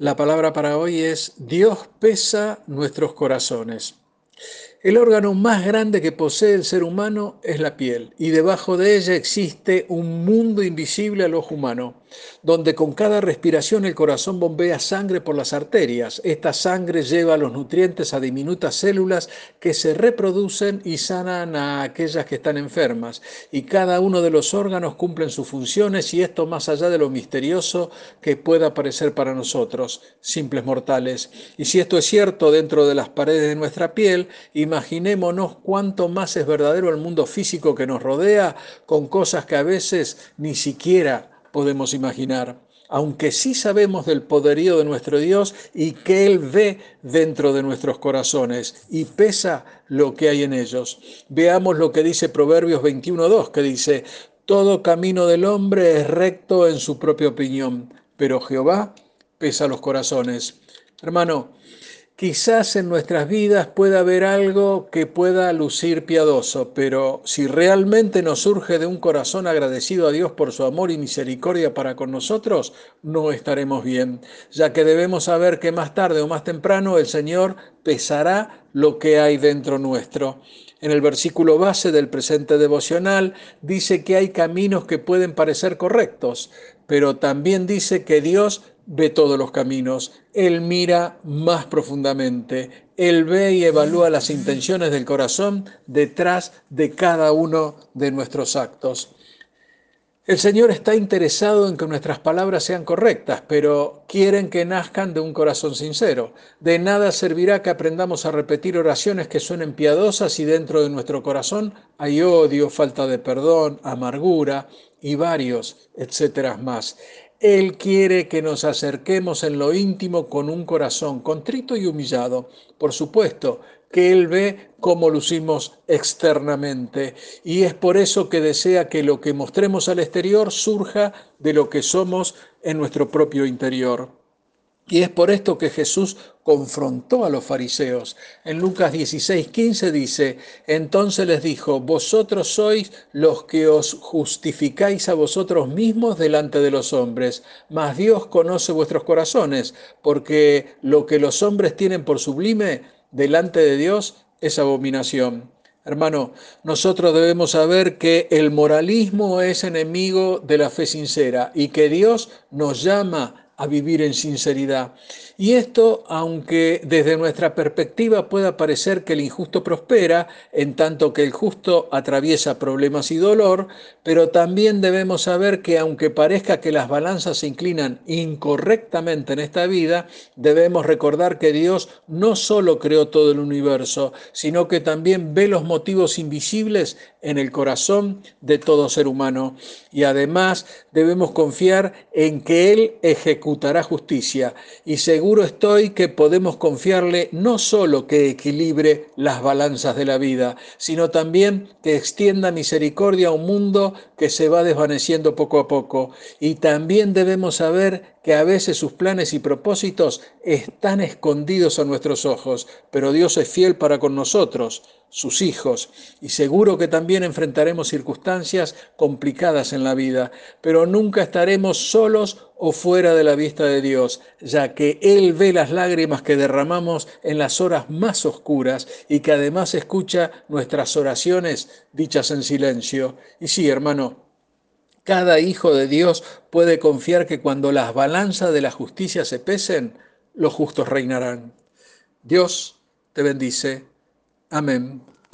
La palabra para hoy es Dios pesa nuestros corazones. El órgano más grande que posee el ser humano es la piel y debajo de ella existe un mundo invisible al ojo humano, donde con cada respiración el corazón bombea sangre por las arterias. Esta sangre lleva los nutrientes a diminutas células que se reproducen y sanan a aquellas que están enfermas. Y cada uno de los órganos cumplen sus funciones y esto más allá de lo misterioso que pueda parecer para nosotros, simples mortales. Y si esto es cierto dentro de las paredes de nuestra piel, imaginémonos cuánto más es verdadero el mundo físico que nos rodea con cosas que a veces ni siquiera podemos imaginar, aunque sí sabemos del poderío de nuestro Dios y que Él ve dentro de nuestros corazones y pesa lo que hay en ellos. Veamos lo que dice Proverbios 21.2, que dice, todo camino del hombre es recto en su propia opinión, pero Jehová pesa los corazones. Hermano, Quizás en nuestras vidas pueda haber algo que pueda lucir piadoso, pero si realmente nos surge de un corazón agradecido a Dios por su amor y misericordia para con nosotros, no estaremos bien, ya que debemos saber que más tarde o más temprano el Señor pesará lo que hay dentro nuestro. En el versículo base del presente devocional dice que hay caminos que pueden parecer correctos, pero también dice que Dios ve todos los caminos, Él mira más profundamente, Él ve y evalúa las intenciones del corazón detrás de cada uno de nuestros actos. El Señor está interesado en que nuestras palabras sean correctas, pero quieren que nazcan de un corazón sincero. De nada servirá que aprendamos a repetir oraciones que suenen piadosas si dentro de nuestro corazón hay odio, falta de perdón, amargura y varios, etcétera más. Él quiere que nos acerquemos en lo íntimo con un corazón contrito y humillado. Por supuesto que Él ve cómo lucimos externamente y es por eso que desea que lo que mostremos al exterior surja de lo que somos en nuestro propio interior. Y es por esto que Jesús confrontó a los fariseos. En Lucas 16, 15 dice, entonces les dijo, vosotros sois los que os justificáis a vosotros mismos delante de los hombres, mas Dios conoce vuestros corazones, porque lo que los hombres tienen por sublime delante de Dios es abominación. Hermano, nosotros debemos saber que el moralismo es enemigo de la fe sincera y que Dios nos llama a vivir en sinceridad. Y esto, aunque desde nuestra perspectiva pueda parecer que el injusto prospera, en tanto que el justo atraviesa problemas y dolor, pero también debemos saber que aunque parezca que las balanzas se inclinan incorrectamente en esta vida, debemos recordar que Dios no solo creó todo el universo, sino que también ve los motivos invisibles en el corazón de todo ser humano. Y además debemos confiar en que Él ejecutará justicia y seguro estoy que podemos confiarle no solo que equilibre las balanzas de la vida, sino también que extienda misericordia a un mundo que se va desvaneciendo poco a poco. Y también debemos saber que a veces sus planes y propósitos están escondidos a nuestros ojos, pero Dios es fiel para con nosotros sus hijos, y seguro que también enfrentaremos circunstancias complicadas en la vida, pero nunca estaremos solos o fuera de la vista de Dios, ya que Él ve las lágrimas que derramamos en las horas más oscuras y que además escucha nuestras oraciones dichas en silencio. Y sí, hermano, cada hijo de Dios puede confiar que cuando las balanzas de la justicia se pesen, los justos reinarán. Dios te bendice. Amen.